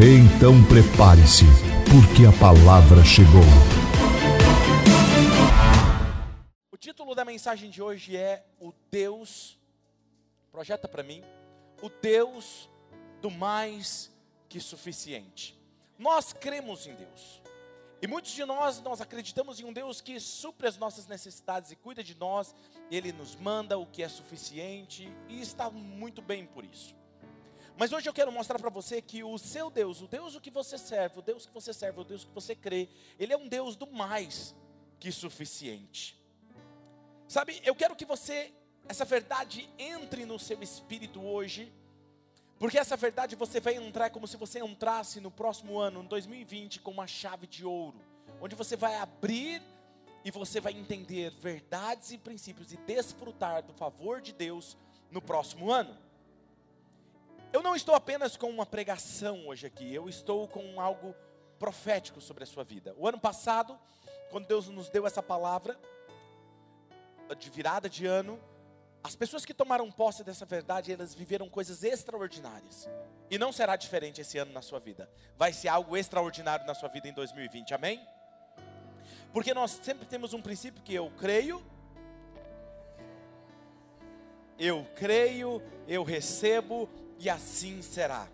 Então prepare-se, porque a palavra chegou. O título da mensagem de hoje é O Deus, projeta para mim, o Deus do mais que suficiente. Nós cremos em Deus. E muitos de nós, nós acreditamos em um Deus que supre as nossas necessidades e cuida de nós, Ele nos manda o que é suficiente e está muito bem por isso. Mas hoje eu quero mostrar para você que o seu Deus, o Deus que você serve, o Deus que você serve, o Deus que você crê, Ele é um Deus do mais que suficiente. Sabe, eu quero que você, essa verdade entre no seu espírito hoje, porque essa verdade você vai entrar como se você entrasse no próximo ano, em 2020, com uma chave de ouro, onde você vai abrir e você vai entender verdades e princípios e desfrutar do favor de Deus no próximo ano. Eu não estou apenas com uma pregação hoje aqui, eu estou com algo profético sobre a sua vida. O ano passado, quando Deus nos deu essa palavra de virada de ano, as pessoas que tomaram posse dessa verdade, elas viveram coisas extraordinárias. E não será diferente esse ano na sua vida. Vai ser algo extraordinário na sua vida em 2020. Amém? Porque nós sempre temos um princípio que eu creio, eu creio, eu recebo e assim será.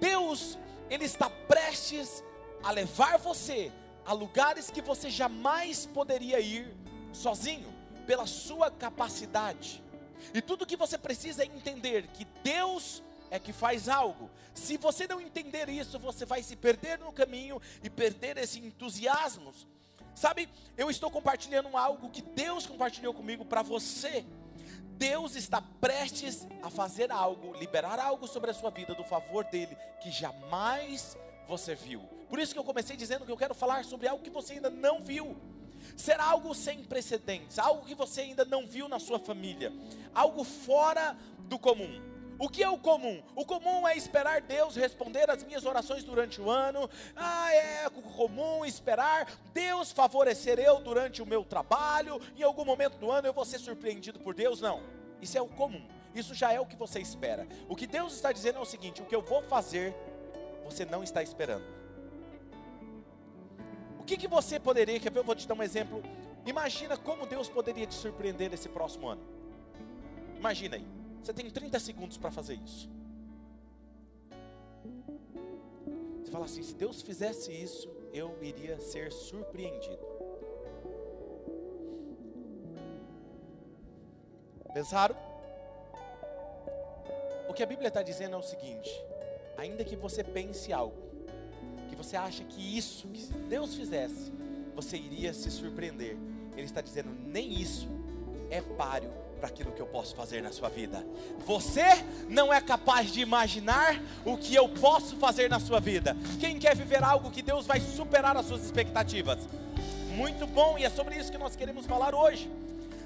Deus, ele está prestes a levar você a lugares que você jamais poderia ir sozinho, pela sua capacidade. E tudo que você precisa é entender que Deus é que faz algo. Se você não entender isso, você vai se perder no caminho e perder esse entusiasmo. Sabe, eu estou compartilhando algo que Deus compartilhou comigo para você. Deus está prestes a fazer algo, liberar algo sobre a sua vida do favor dele que jamais você viu. Por isso que eu comecei dizendo que eu quero falar sobre algo que você ainda não viu. Será algo sem precedentes, algo que você ainda não viu na sua família, algo fora do comum. O que é o comum? O comum é esperar Deus responder as minhas orações durante o ano. Ah, é comum esperar Deus favorecer eu durante o meu trabalho. Em algum momento do ano eu vou ser surpreendido por Deus. Não, isso é o comum. Isso já é o que você espera. O que Deus está dizendo é o seguinte: o que eu vou fazer, você não está esperando. O que, que você poderia, quer ver? Eu vou te dar um exemplo. Imagina como Deus poderia te surpreender nesse próximo ano. Imagina aí. Você tem 30 segundos para fazer isso. Você fala assim: se Deus fizesse isso, eu iria ser surpreendido. Pensaram? O que a Bíblia está dizendo é o seguinte: ainda que você pense algo, que você acha que isso, que se Deus fizesse, você iria se surpreender. Ele está dizendo: nem isso é páreo para aquilo que eu posso fazer na sua vida. Você não é capaz de imaginar o que eu posso fazer na sua vida. Quem quer viver algo que Deus vai superar as suas expectativas? Muito bom, e é sobre isso que nós queremos falar hoje.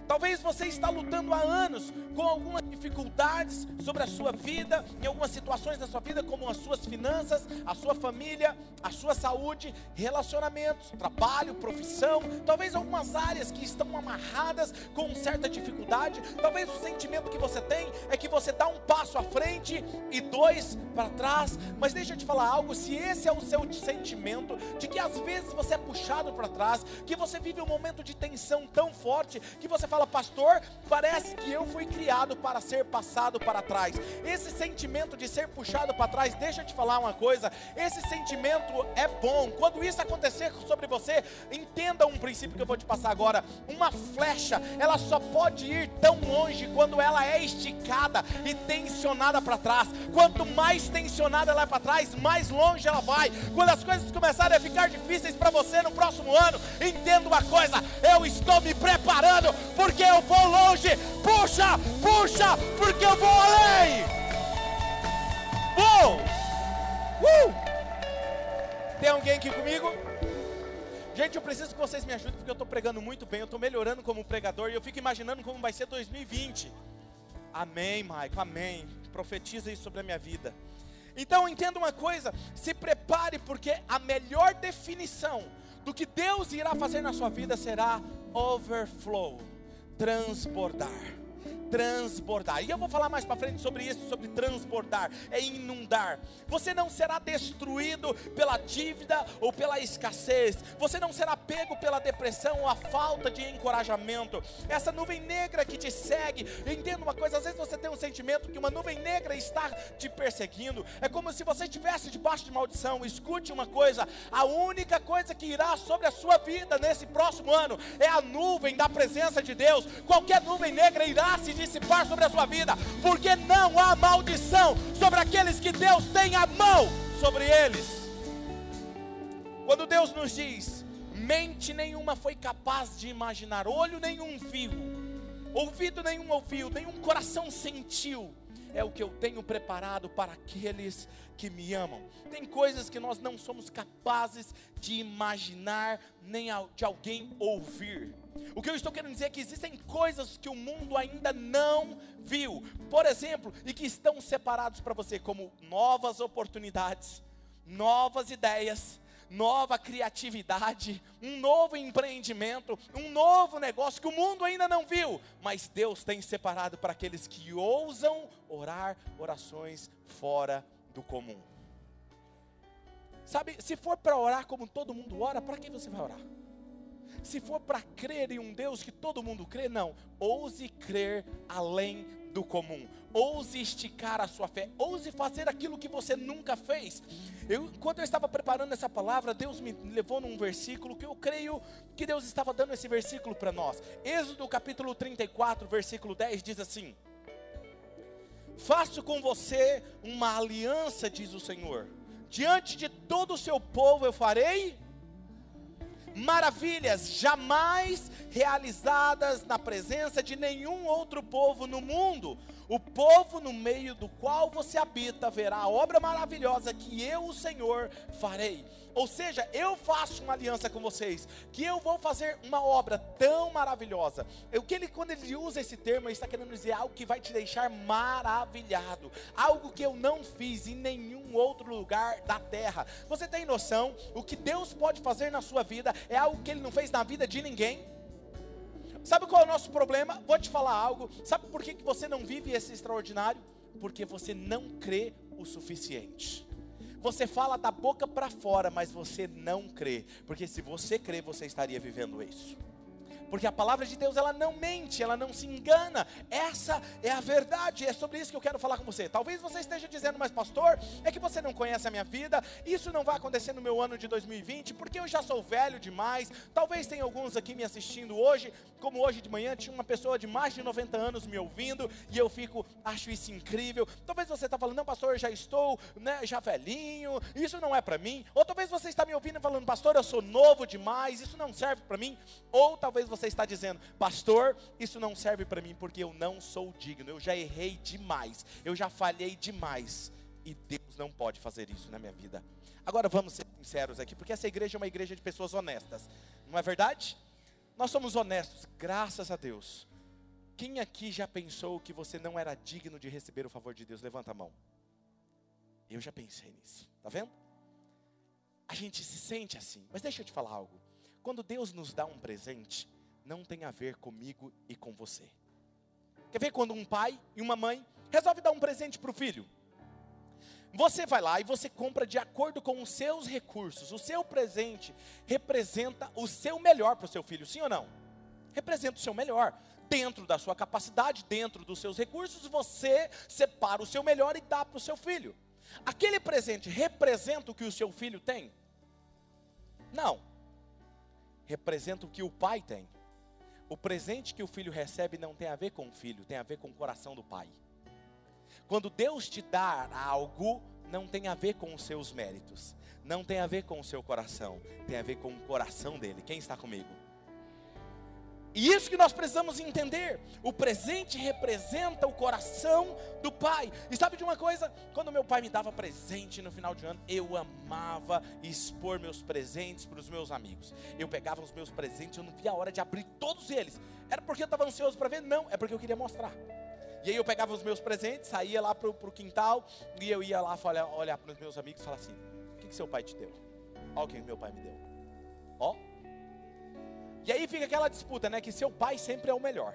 Talvez você está lutando há anos com algumas dificuldades sobre a sua vida, em algumas situações da sua vida, como as suas finanças, a sua família, a sua saúde, relacionamentos, trabalho, profissão, talvez algumas áreas que estão amarradas com certa dificuldade. Talvez o sentimento que você tem é que você dá um passo à frente e dois para trás. Mas deixa eu te falar algo: se esse é o seu sentimento, de que às vezes você é puxado para trás, que você vive um momento de tensão tão forte que você fala, fala, pastor, parece que eu fui criado para ser passado para trás. Esse sentimento de ser puxado para trás, deixa eu te falar uma coisa: esse sentimento é bom. Quando isso acontecer sobre você, entenda um princípio que eu vou te passar agora. Uma flecha, ela só pode ir tão longe quando ela é esticada e tensionada para trás. Quanto mais tensionada ela é para trás, mais longe ela vai. Quando as coisas começarem a ficar difíceis para você no próximo ano, entenda uma coisa: eu estou me preparando porque eu vou longe. Puxa, puxa, porque eu vou além. Uou! Uh! Amém aqui comigo? Gente, eu preciso que vocês me ajudem porque eu estou pregando muito bem, eu estou melhorando como pregador e eu fico imaginando como vai ser 2020. Amém, Maico, amém. Profetiza isso sobre a minha vida. Então entenda uma coisa, se prepare porque a melhor definição do que Deus irá fazer na sua vida será overflow, transbordar transbordar. E eu vou falar mais para frente sobre isso, sobre transbordar, é inundar. Você não será destruído pela dívida ou pela escassez. Você não será pego pela depressão ou a falta de encorajamento. Essa nuvem negra que te segue, entenda uma coisa, às vezes você tem um sentimento que uma nuvem negra está te perseguindo. É como se você estivesse debaixo de maldição. Escute uma coisa, a única coisa que irá sobre a sua vida nesse próximo ano é a nuvem da presença de Deus. Qualquer nuvem negra irá se sobre a sua vida, porque não há maldição sobre aqueles que Deus tem a mão sobre eles. Quando Deus nos diz, mente nenhuma foi capaz de imaginar, olho nenhum viu, ouvido nenhum ouviu, nenhum coração sentiu é o que eu tenho preparado para aqueles que me amam. Tem coisas que nós não somos capazes de imaginar, nem de alguém ouvir. O que eu estou querendo dizer é que existem coisas que o mundo ainda não viu, por exemplo, e que estão separados para você, como novas oportunidades, novas ideias, nova criatividade, um novo empreendimento, um novo negócio que o mundo ainda não viu, mas Deus tem separado para aqueles que ousam orar orações fora do comum. Sabe, se for para orar como todo mundo ora, para que você vai orar? Se for para crer em um Deus que todo mundo crê, não. Ouse crer além do comum. Ouse esticar a sua fé. Ouse fazer aquilo que você nunca fez. Eu, enquanto eu estava preparando essa palavra, Deus me levou num versículo que eu creio que Deus estava dando esse versículo para nós. Êxodo capítulo 34, versículo 10 diz assim: Faço com você uma aliança, diz o Senhor. Diante de todo o seu povo eu farei maravilhas jamais realizadas na presença de nenhum outro povo no mundo. O povo no meio do qual você habita verá a obra maravilhosa que eu, o Senhor, farei. Ou seja, eu faço uma aliança com vocês, que eu vou fazer uma obra tão maravilhosa. O que ele, quando ele usa esse termo, ele está querendo dizer algo que vai te deixar maravilhado, algo que eu não fiz em nenhum outro lugar da terra. Você tem noção? O que Deus pode fazer na sua vida é algo que Ele não fez na vida de ninguém. Sabe qual é o nosso problema? Vou te falar algo. Sabe por que, que você não vive esse extraordinário? Porque você não crê o suficiente. Você fala da boca para fora, mas você não crê. Porque se você crê, você estaria vivendo isso porque a palavra de Deus ela não mente, ela não se engana. Essa é a verdade, é sobre isso que eu quero falar com você. Talvez você esteja dizendo, mas pastor, é que você não conhece a minha vida, isso não vai acontecer no meu ano de 2020, porque eu já sou velho demais. Talvez tenha alguns aqui me assistindo hoje, como hoje de manhã tinha uma pessoa de mais de 90 anos me ouvindo, e eu fico, acho isso incrível. Talvez você está falando, não, pastor, eu já estou, né, já velhinho, isso não é para mim. Ou talvez você está me ouvindo falando, pastor, eu sou novo demais, isso não serve para mim. Ou talvez você está dizendo, pastor, isso não serve para mim porque eu não sou digno, eu já errei demais, eu já falhei demais. E Deus não pode fazer isso na minha vida. Agora vamos ser sinceros aqui, porque essa igreja é uma igreja de pessoas honestas, não é verdade? Nós somos honestos, graças a Deus. Quem aqui já pensou que você não era digno de receber o favor de Deus? Levanta a mão. Eu já pensei nisso, tá vendo? A gente se sente assim, mas deixa eu te falar algo. Quando Deus nos dá um presente, não tem a ver comigo e com você. Quer ver quando um pai e uma mãe resolve dar um presente para o filho? Você vai lá e você compra de acordo com os seus recursos. O seu presente representa o seu melhor para o seu filho, sim ou não? Representa o seu melhor. Dentro da sua capacidade, dentro dos seus recursos, você separa o seu melhor e dá para o seu filho. Aquele presente representa o que o seu filho tem? Não. Representa o que o pai tem. O presente que o filho recebe não tem a ver com o filho, tem a ver com o coração do pai. Quando Deus te dá algo, não tem a ver com os seus méritos, não tem a ver com o seu coração, tem a ver com o coração dele. Quem está comigo? E isso que nós precisamos entender. O presente representa o coração do pai. E sabe de uma coisa? Quando meu pai me dava presente no final de ano, eu amava expor meus presentes para os meus amigos. Eu pegava os meus presentes, eu não via a hora de abrir todos eles. Era porque eu estava ansioso para ver? Não, é porque eu queria mostrar. E aí eu pegava os meus presentes, saía lá para o quintal, e eu ia lá olhar, olhar para os meus amigos e falar assim: O que, que seu pai te deu? Olha o que meu pai me deu. E aí fica aquela disputa, né? Que seu pai sempre é o melhor.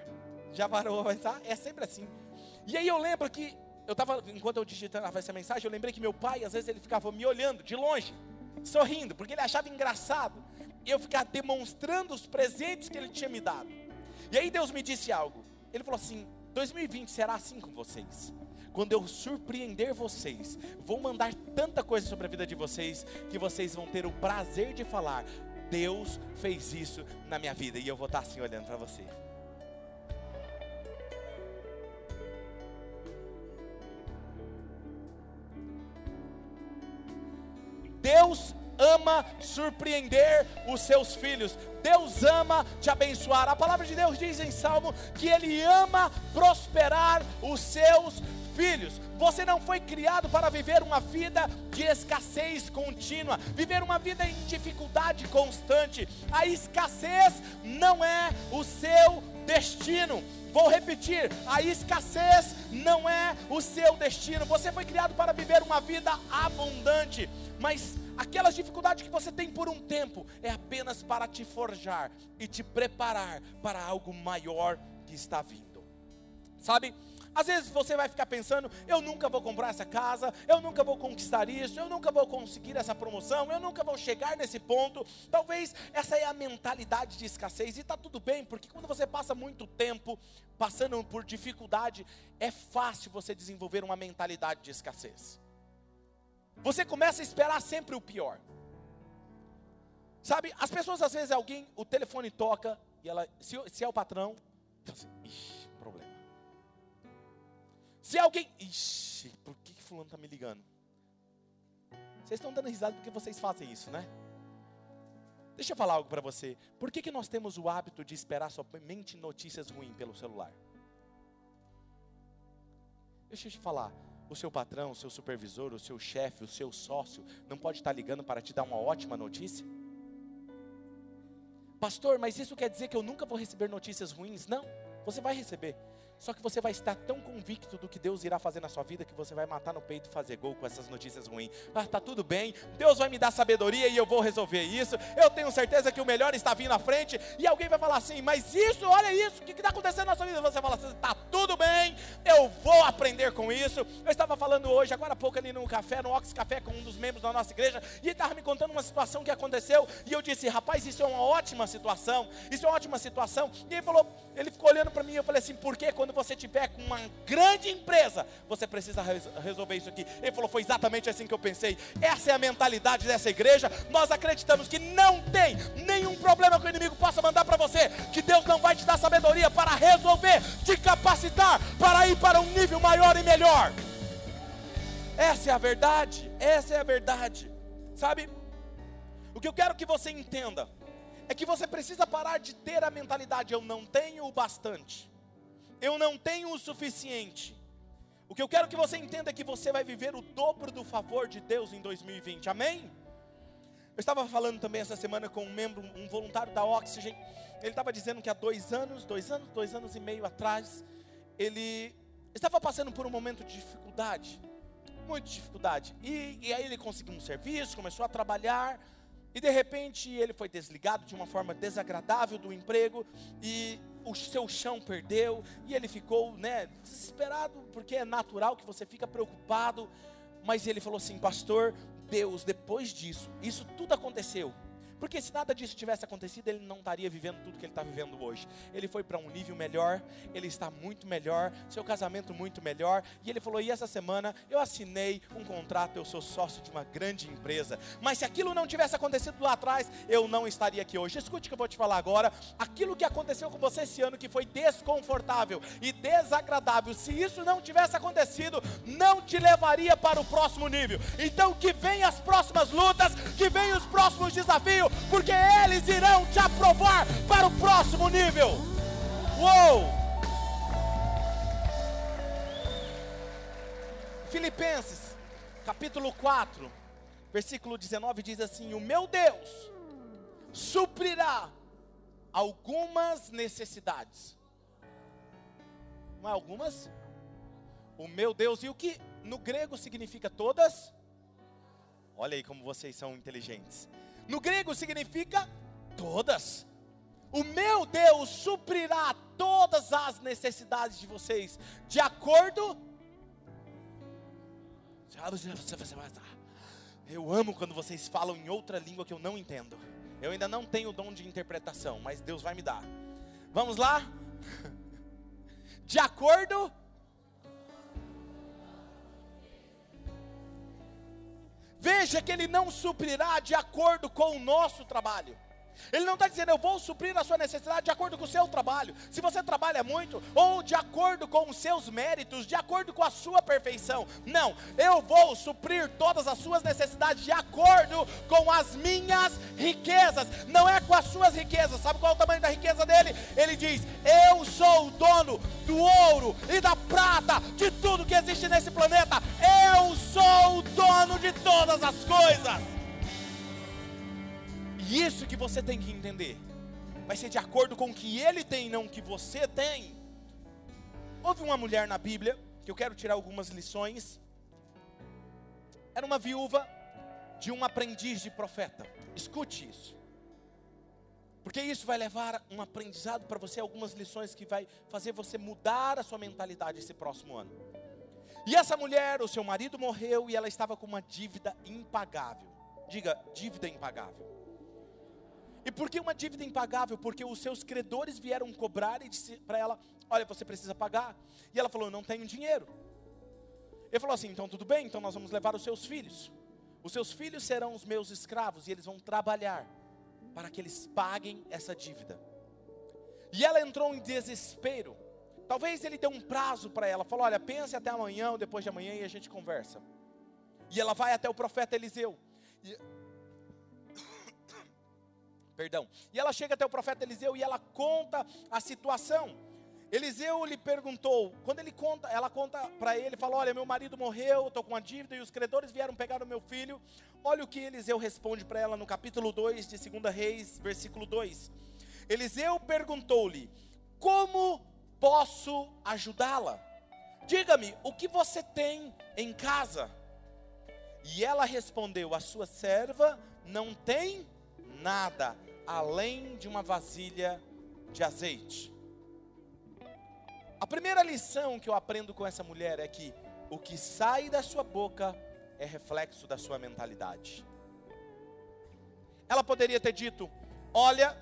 Já parou a pensar? É sempre assim. E aí eu lembro que eu estava, enquanto eu digitava essa mensagem, eu lembrei que meu pai, às vezes, ele ficava me olhando de longe, sorrindo, porque ele achava engraçado. Eu ficava demonstrando os presentes que ele tinha me dado. E aí Deus me disse algo. Ele falou assim: 2020 será assim com vocês. Quando eu surpreender vocês, vou mandar tanta coisa sobre a vida de vocês que vocês vão ter o prazer de falar: Deus fez isso na minha vida. E eu vou estar assim olhando para você. Deus ama surpreender os seus filhos. Deus ama te abençoar. A palavra de Deus diz em Salmo que Ele ama prosperar os seus filhos. Você não foi criado para viver uma vida de escassez contínua, viver uma vida em dificuldade constante. A escassez não é o seu destino. Vou repetir: a escassez não é o seu destino. Você foi criado para viver uma vida abundante, mas aquelas dificuldades que você tem por um tempo é apenas para te forjar e te preparar para algo maior que está vindo. Sabe? Às vezes você vai ficar pensando: eu nunca vou comprar essa casa, eu nunca vou conquistar isso, eu nunca vou conseguir essa promoção, eu nunca vou chegar nesse ponto. Talvez essa é a mentalidade de escassez, e está tudo bem, porque quando você passa muito tempo passando por dificuldade, é fácil você desenvolver uma mentalidade de escassez. Você começa a esperar sempre o pior. Sabe, as pessoas às vezes alguém, o telefone toca, e ela, se, se é o patrão, assim, ixi, problema. Se alguém. Ixi, por que, que fulano está me ligando? Vocês estão dando risada porque vocês fazem isso, né? Deixa eu falar algo para você. Por que, que nós temos o hábito de esperar somente notícias ruins pelo celular? Deixa eu te falar. O seu patrão, o seu supervisor, o seu chefe, o seu sócio não pode estar ligando para te dar uma ótima notícia? Pastor, mas isso quer dizer que eu nunca vou receber notícias ruins? Não, você vai receber. Só que você vai estar tão convicto do que Deus irá fazer na sua vida que você vai matar no peito e fazer gol com essas notícias ruins. Ah, tá tudo bem, Deus vai me dar sabedoria e eu vou resolver isso. Eu tenho certeza que o melhor está vindo à frente. E alguém vai falar assim: Mas isso, olha isso, o que está acontecendo na sua vida? Você fala assim: Tá tudo bem, eu vou aprender com isso. Eu estava falando hoje, agora há pouco, ali no café, no Ox Café, com um dos membros da nossa igreja, e ele estava me contando uma situação que aconteceu. E eu disse: Rapaz, isso é uma ótima situação. Isso é uma ótima situação. E ele falou: Ele ficou olhando para mim e eu falei assim: Por quê? Quando quando você tiver com uma grande empresa, você precisa resolver isso aqui. Ele falou: Foi exatamente assim que eu pensei. Essa é a mentalidade dessa igreja. Nós acreditamos que não tem nenhum problema que o inimigo possa mandar para você, que Deus não vai te dar sabedoria para resolver, te capacitar para ir para um nível maior e melhor. Essa é a verdade, essa é a verdade. Sabe? O que eu quero que você entenda é que você precisa parar de ter a mentalidade eu não tenho o bastante eu não tenho o suficiente. O que eu quero que você entenda é que você vai viver o dobro do favor de Deus em 2020, amém? Eu estava falando também essa semana com um membro, um voluntário da Oxygen. Ele estava dizendo que há dois anos, dois anos, dois anos e meio atrás, ele estava passando por um momento de dificuldade, muita dificuldade. E, e aí ele conseguiu um serviço, começou a trabalhar, e de repente ele foi desligado de uma forma desagradável do emprego e o seu chão perdeu e ele ficou, né, desesperado, porque é natural que você fica preocupado. Mas ele falou assim: "Pastor, Deus, depois disso, isso tudo aconteceu. Porque se nada disso tivesse acontecido, ele não estaria vivendo tudo que ele está vivendo hoje. Ele foi para um nível melhor, ele está muito melhor, seu casamento muito melhor. E ele falou: e essa semana eu assinei um contrato, eu sou sócio de uma grande empresa. Mas se aquilo não tivesse acontecido lá atrás, eu não estaria aqui hoje. Escute o que eu vou te falar agora. Aquilo que aconteceu com você esse ano, que foi desconfortável e desagradável, se isso não tivesse acontecido, não te levaria para o próximo nível. Então que venham as próximas lutas, que venham os próximos desafios porque eles irão te aprovar para o próximo nível. Uou! Filipenses, capítulo 4, versículo 19 diz assim: O meu Deus suprirá algumas necessidades. Não é algumas? O meu Deus, e o que no grego significa todas? Olha aí como vocês são inteligentes. No grego significa todas. O meu Deus suprirá todas as necessidades de vocês, de acordo. Eu amo quando vocês falam em outra língua que eu não entendo. Eu ainda não tenho o dom de interpretação, mas Deus vai me dar. Vamos lá? De acordo Veja que Ele não suprirá de acordo com o nosso trabalho. Ele não está dizendo, eu vou suprir a sua necessidade de acordo com o seu trabalho. Se você trabalha muito, ou de acordo com os seus méritos, de acordo com a sua perfeição. Não, eu vou suprir todas as suas necessidades de acordo com as minhas riquezas. Não é com as suas riquezas. Sabe qual é o tamanho da riqueza dele? Ele diz: Eu sou o dono do ouro e da prata, de tudo que existe nesse planeta. Eu sou o dono de todas as coisas. E isso que você tem que entender. Vai ser de acordo com o que ele tem, não o que você tem. Houve uma mulher na Bíblia, que eu quero tirar algumas lições. Era uma viúva de um aprendiz de profeta. Escute isso. Porque isso vai levar um aprendizado para você, algumas lições que vai fazer você mudar a sua mentalidade esse próximo ano. E essa mulher, o seu marido morreu e ela estava com uma dívida impagável. Diga, dívida impagável. E por que uma dívida impagável? Porque os seus credores vieram cobrar e disse para ela: Olha, você precisa pagar. E ela falou: Não tenho dinheiro. Ele falou assim: Então tudo bem, então nós vamos levar os seus filhos. Os seus filhos serão os meus escravos e eles vão trabalhar para que eles paguem essa dívida. E ela entrou em desespero. Talvez ele deu um prazo para ela, falou: Olha, pense até amanhã ou depois de amanhã e a gente conversa. E ela vai até o profeta Eliseu. E Perdão. E ela chega até o profeta Eliseu e ela conta a situação. Eliseu lhe perguntou, quando ele conta, ela conta para ele, fala: "Olha, meu marido morreu, estou com uma dívida e os credores vieram pegar o meu filho". Olha o que Eliseu responde para ela no capítulo 2 de 2 Reis, versículo 2. Eliseu perguntou-lhe: "Como posso ajudá-la? Diga-me, o que você tem em casa?" E ela respondeu: "A sua serva não tem nada além de uma vasilha de azeite. A primeira lição que eu aprendo com essa mulher é que o que sai da sua boca é reflexo da sua mentalidade. Ela poderia ter dito: Olha,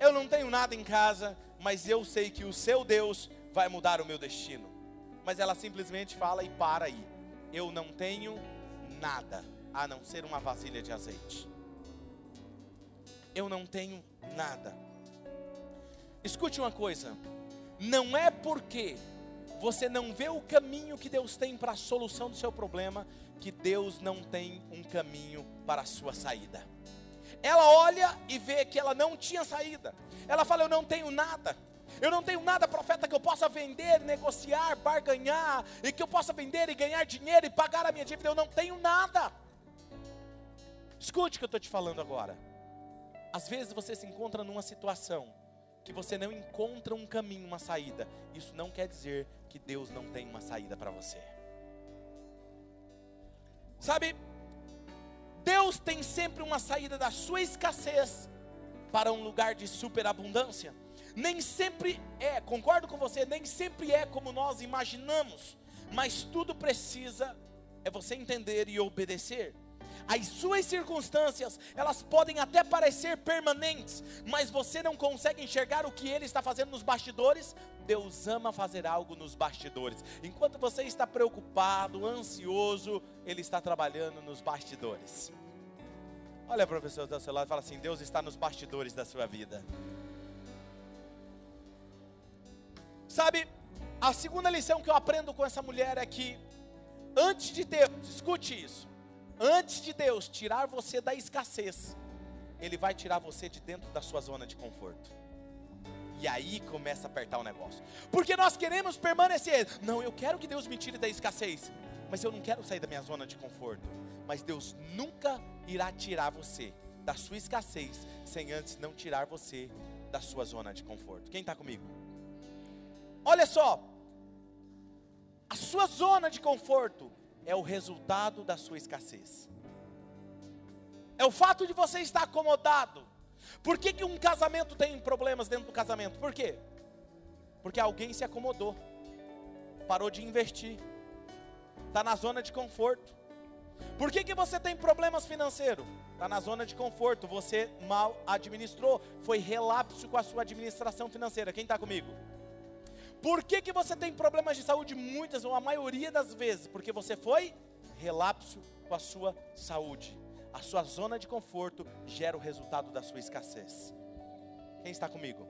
eu não tenho nada em casa, mas eu sei que o seu Deus vai mudar o meu destino. Mas ela simplesmente fala e para aí: Eu não tenho nada a não ser uma vasilha de azeite eu não tenho nada. Escute uma coisa: não é porque você não vê o caminho que Deus tem para a solução do seu problema, que Deus não tem um caminho para a sua saída. Ela olha e vê que ela não tinha saída. Ela fala: Eu não tenho nada. Eu não tenho nada, profeta, que eu possa vender, negociar, barganhar, e que eu possa vender e ganhar dinheiro e pagar a minha dívida. Eu não tenho nada. Escute o que eu estou te falando agora. Às vezes você se encontra numa situação que você não encontra um caminho, uma saída. Isso não quer dizer que Deus não tem uma saída para você. Sabe, Deus tem sempre uma saída da sua escassez para um lugar de superabundância. Nem sempre é, concordo com você, nem sempre é como nós imaginamos, mas tudo precisa é você entender e obedecer. As suas circunstâncias, elas podem até parecer permanentes, mas você não consegue enxergar o que ele está fazendo nos bastidores. Deus ama fazer algo nos bastidores. Enquanto você está preocupado, ansioso, ele está trabalhando nos bastidores. Olha a pessoa do seu lado e fala assim: Deus está nos bastidores da sua vida. Sabe, a segunda lição que eu aprendo com essa mulher é que, antes de Deus, escute isso, Antes de Deus tirar você da escassez, Ele vai tirar você de dentro da sua zona de conforto. E aí começa a apertar o negócio. Porque nós queremos permanecer. Não, eu quero que Deus me tire da escassez. Mas eu não quero sair da minha zona de conforto. Mas Deus nunca irá tirar você da sua escassez sem antes não tirar você da sua zona de conforto. Quem está comigo? Olha só, a sua zona de conforto é o resultado da sua escassez. É o fato de você estar acomodado. Por que, que um casamento tem problemas dentro do casamento? Por quê? Porque alguém se acomodou, parou de investir, está na zona de conforto. Por que, que você tem problemas financeiros? Está na zona de conforto, você mal administrou, foi relapso com a sua administração financeira. Quem está comigo? Por que, que você tem problemas de saúde? Muitas ou a maioria das vezes, porque você foi relapso com a sua saúde. A sua zona de conforto gera o resultado da sua escassez. Quem está comigo?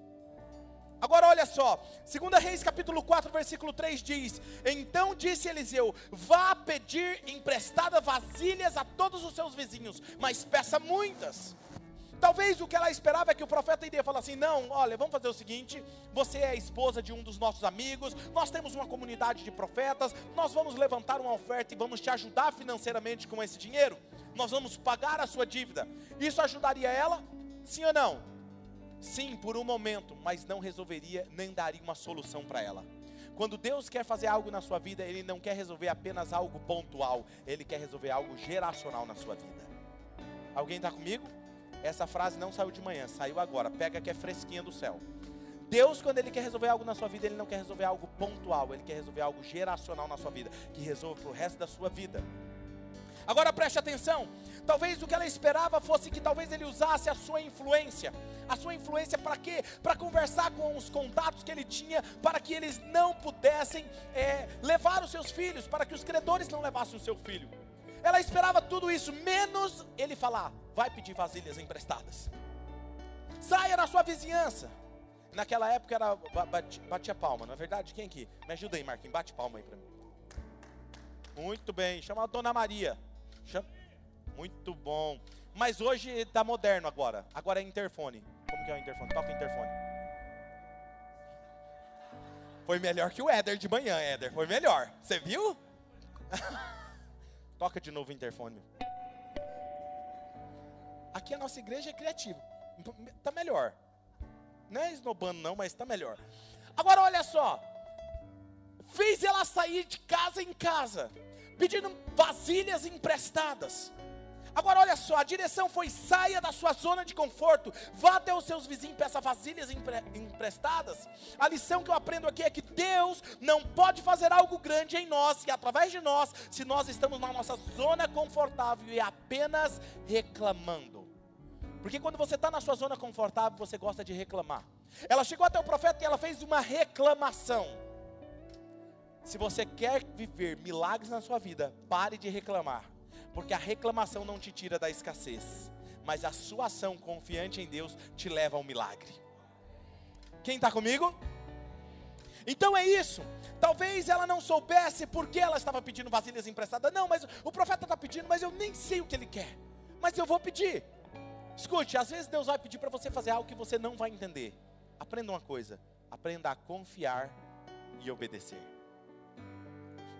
Agora olha só, 2 Reis capítulo 4, versículo 3 diz: Então disse Eliseu: Vá pedir emprestada vasilhas a todos os seus vizinhos, mas peça muitas. Talvez o que ela esperava é que o profeta iria falar assim: não, olha, vamos fazer o seguinte: você é a esposa de um dos nossos amigos, nós temos uma comunidade de profetas, nós vamos levantar uma oferta e vamos te ajudar financeiramente com esse dinheiro, nós vamos pagar a sua dívida. Isso ajudaria ela? Sim ou não? Sim, por um momento, mas não resolveria nem daria uma solução para ela. Quando Deus quer fazer algo na sua vida, Ele não quer resolver apenas algo pontual, Ele quer resolver algo geracional na sua vida. Alguém está comigo? Essa frase não saiu de manhã, saiu agora. Pega que é fresquinha do céu. Deus, quando Ele quer resolver algo na sua vida, Ele não quer resolver algo pontual, Ele quer resolver algo geracional na sua vida, que resolva para o resto da sua vida. Agora preste atenção. Talvez o que ela esperava fosse que talvez ele usasse a sua influência. A sua influência para quê? Para conversar com os contatos que ele tinha, para que eles não pudessem é, levar os seus filhos, para que os credores não levassem o seu filho. Ela esperava tudo isso, menos ele falar: vai pedir vasilhas emprestadas. Saia na sua vizinhança. Naquela época era bate, a palma, não é verdade? Quem aqui? Me ajuda aí, Marquinhos, bate palma aí para mim. Muito bem, chama a Dona Maria. Chama... Muito bom. Mas hoje está moderno agora. Agora é interfone. Como que é o interfone? Toca o interfone. Foi melhor que o Éder de manhã, Éder. Foi melhor. Você viu? Toca de novo o interfone. Aqui a nossa igreja é criativa. Tá melhor. Não é esnobando não, mas tá melhor. Agora olha só. Fez ela sair de casa em casa, pedindo vasilhas emprestadas. Agora olha só, a direção foi saia da sua zona de conforto, vá até os seus vizinhos peça vasilhas empre, emprestadas. A lição que eu aprendo aqui é que Deus não pode fazer algo grande em nós e através de nós, se nós estamos na nossa zona confortável e apenas reclamando. Porque quando você está na sua zona confortável, você gosta de reclamar. Ela chegou até o profeta e ela fez uma reclamação. Se você quer viver milagres na sua vida, pare de reclamar porque a reclamação não te tira da escassez, mas a sua ação confiante em Deus te leva ao milagre. Quem está comigo? Então é isso. Talvez ela não soubesse por que ela estava pedindo vasilhas emprestadas. Não, mas o profeta está pedindo, mas eu nem sei o que ele quer. Mas eu vou pedir. Escute, às vezes Deus vai pedir para você fazer algo que você não vai entender. Aprenda uma coisa: aprenda a confiar e obedecer.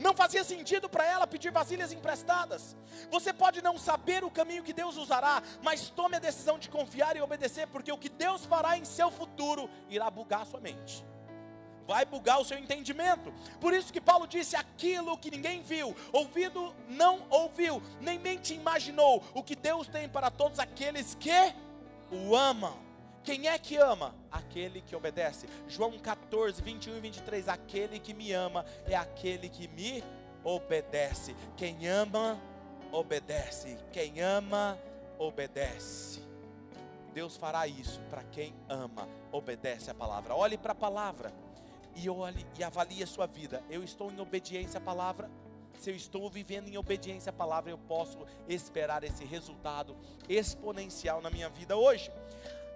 Não fazia sentido para ela pedir vasilhas emprestadas. Você pode não saber o caminho que Deus usará, mas tome a decisão de confiar e obedecer, porque o que Deus fará em seu futuro irá bugar sua mente. Vai bugar o seu entendimento. Por isso que Paulo disse: aquilo que ninguém viu, ouvido não ouviu, nem mente imaginou, o que Deus tem para todos aqueles que o amam. Quem é que ama? Aquele que obedece. João 14, 21 e 23. Aquele que me ama é aquele que me obedece. Quem ama, obedece. Quem ama, obedece. Deus fará isso para quem ama, obedece a palavra. Olhe para a palavra e olhe e avalie a sua vida. Eu estou em obediência à palavra. Se eu estou vivendo em obediência à palavra, eu posso esperar esse resultado exponencial na minha vida hoje.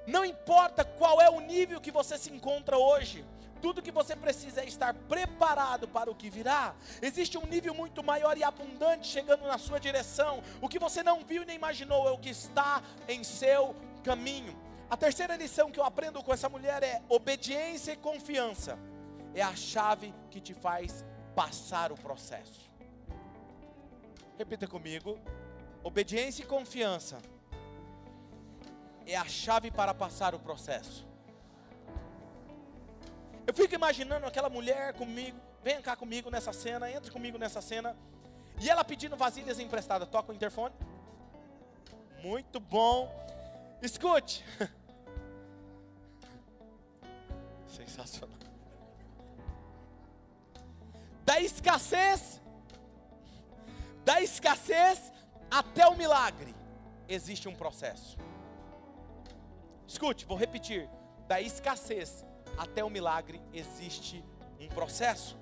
Não importa qual é o nível que você se encontra hoje, tudo que você precisa é estar preparado para o que virá. Existe um nível muito maior e abundante chegando na sua direção. O que você não viu nem imaginou é o que está em seu caminho. A terceira lição que eu aprendo com essa mulher é obediência e confiança. É a chave que te faz passar o processo. Repita comigo. Obediência e confiança é a chave para passar o processo. Eu fico imaginando aquela mulher comigo, vem cá comigo nessa cena, entre comigo nessa cena, e ela pedindo vasilhas emprestadas. Toca o interfone. Muito bom. Escute. Sensacional. Da escassez, da escassez até o milagre, existe um processo. Escute, vou repetir. Da escassez até o milagre existe um processo.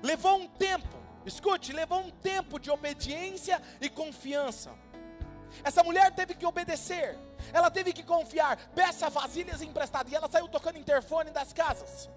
Levou um tempo, escute, levou um tempo de obediência e confiança. Essa mulher teve que obedecer, ela teve que confiar, peça vasilhas emprestadas, e ela saiu tocando interfone das casas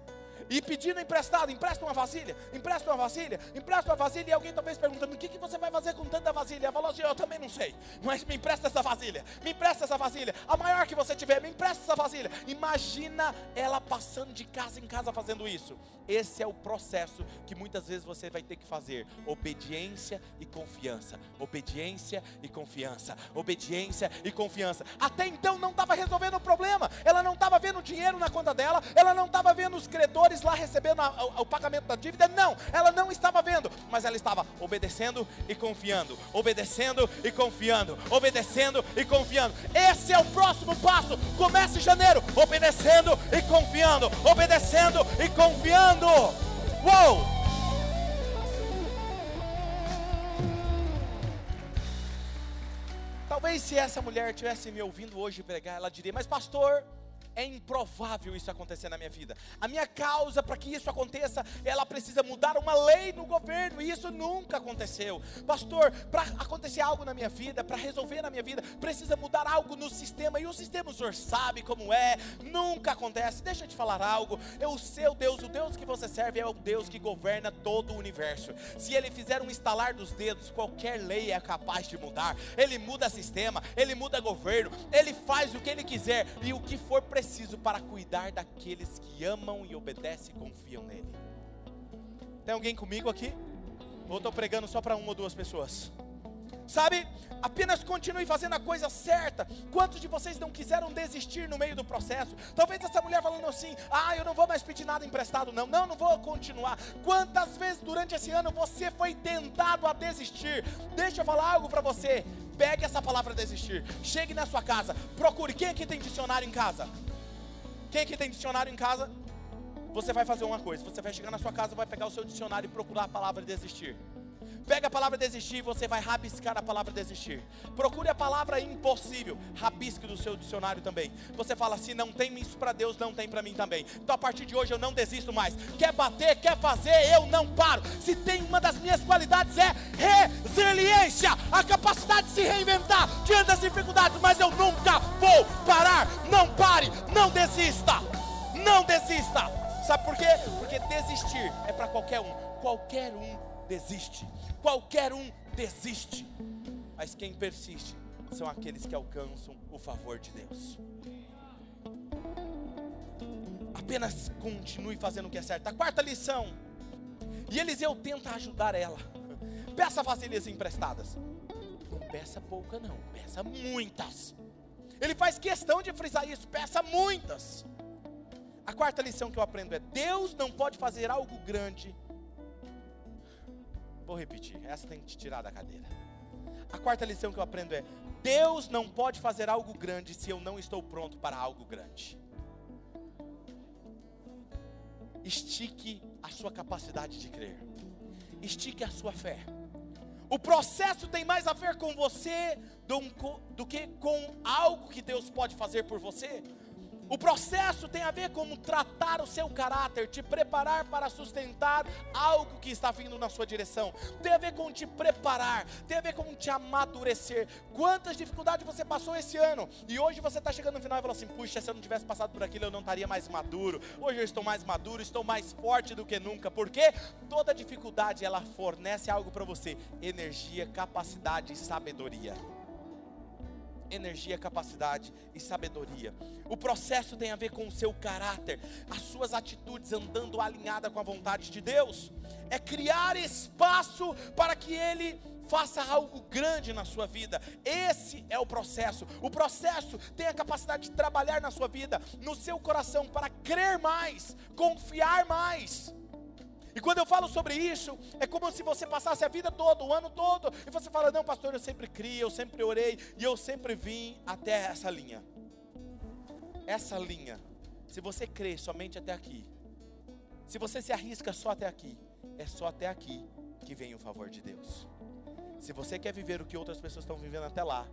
e pedindo emprestado, empresta uma vasilha, empresta uma vasilha, empresta uma vasilha, e alguém talvez perguntando: o que, que você vai fazer com tanta vasilha? Ela falou assim: eu também não sei, mas me empresta essa vasilha, me empresta essa vasilha, a maior que você tiver, me empresta essa vasilha. Imagina ela passando de casa em casa fazendo isso. Esse é o processo que muitas vezes você vai ter que fazer: obediência e confiança, obediência e confiança, obediência e confiança. Até então não estava resolvendo o problema, ela não estava vendo dinheiro na conta dela, ela não estava vendo os credores lá recebendo a, a, o pagamento da dívida, não, ela não estava vendo, mas ela estava obedecendo e confiando, obedecendo e confiando, obedecendo e confiando. Esse é o próximo passo. Comece em janeiro, obedecendo e confiando, obedecendo e confiando. Uou! Talvez se essa mulher tivesse me ouvindo hoje pregar, ela diria: Mas, pastor, é improvável isso acontecer na minha vida. A minha causa para que isso aconteça, ela precisa mudar uma lei no governo, e isso nunca aconteceu. Pastor, para acontecer algo na minha vida, para resolver na minha vida, precisa mudar algo no sistema, e o sistema o senhor sabe como é, nunca acontece. Deixa eu te falar algo. É o seu Deus, o Deus que você serve é o Deus que governa todo o universo. Se ele fizer um estalar dos dedos, qualquer lei é capaz de mudar. Ele muda sistema, ele muda governo, ele faz o que ele quiser e o que for preciso preciso para cuidar daqueles que amam e obedecem e confiam nele. Tem alguém comigo aqui? Ou estou pregando só para uma ou duas pessoas? Sabe, apenas continue fazendo a coisa certa. Quantos de vocês não quiseram desistir no meio do processo? Talvez essa mulher falando assim: ah, eu não vou mais pedir nada emprestado, não, não, não vou continuar. Quantas vezes durante esse ano você foi tentado a desistir? Deixa eu falar algo para você. Pegue essa palavra desistir, chegue na sua casa, procure. Quem aqui tem dicionário em casa? Quem aqui tem dicionário em casa? Você vai fazer uma coisa: você vai chegar na sua casa, vai pegar o seu dicionário e procurar a palavra desistir. Pega a palavra desistir e você vai rabiscar a palavra desistir. Procure a palavra impossível, rabisque do seu dicionário também. Você fala assim: não tem isso para Deus, não tem para mim também. Então a partir de hoje eu não desisto mais. Quer bater, quer fazer, eu não paro. Se tem uma das minhas qualidades é resiliência, a capacidade reinventar diante das dificuldades, mas eu nunca vou parar. Não pare, não desista. Não desista. Sabe por quê? Porque desistir é para qualquer um. Qualquer um desiste. Qualquer um desiste. Mas quem persiste são aqueles que alcançam o favor de Deus. Apenas continue fazendo o que é certo. A quarta lição. E Eliseu tenta ajudar ela. Peça vasilhas emprestadas. Peça pouca, não. Peça muitas. Ele faz questão de frisar isso. Peça muitas. A quarta lição que eu aprendo é: Deus não pode fazer algo grande Vou repetir, essa tem que te tirar da cadeira. A quarta lição que eu aprendo é: Deus não pode fazer algo grande se eu não estou pronto para algo grande. Estique a sua capacidade de crer, estique a sua fé. O processo tem mais a ver com você do, que com algo que Deus pode fazer por você. O processo tem a ver com tratar o seu caráter, te preparar para sustentar algo que está vindo na sua direção. Tem a ver com te preparar, tem a ver com te amadurecer. Quantas dificuldades você passou esse ano e hoje você está chegando no final e fala assim: puxa, se eu não tivesse passado por aquilo, eu não estaria mais maduro. Hoje eu estou mais maduro, estou mais forte do que nunca. Porque toda dificuldade ela fornece algo para você: energia, capacidade e sabedoria. Energia, capacidade e sabedoria. O processo tem a ver com o seu caráter, as suas atitudes andando alinhada com a vontade de Deus. É criar espaço para que Ele faça algo grande na sua vida. Esse é o processo. O processo tem a capacidade de trabalhar na sua vida, no seu coração, para crer mais, confiar mais. E quando eu falo sobre isso, é como se você passasse a vida toda, o ano todo, e você fala: Não, pastor, eu sempre criei, eu sempre orei, e eu sempre vim até essa linha. Essa linha, se você crê somente até aqui, se você se arrisca só até aqui, é só até aqui que vem o favor de Deus. Se você quer viver o que outras pessoas estão vivendo até lá,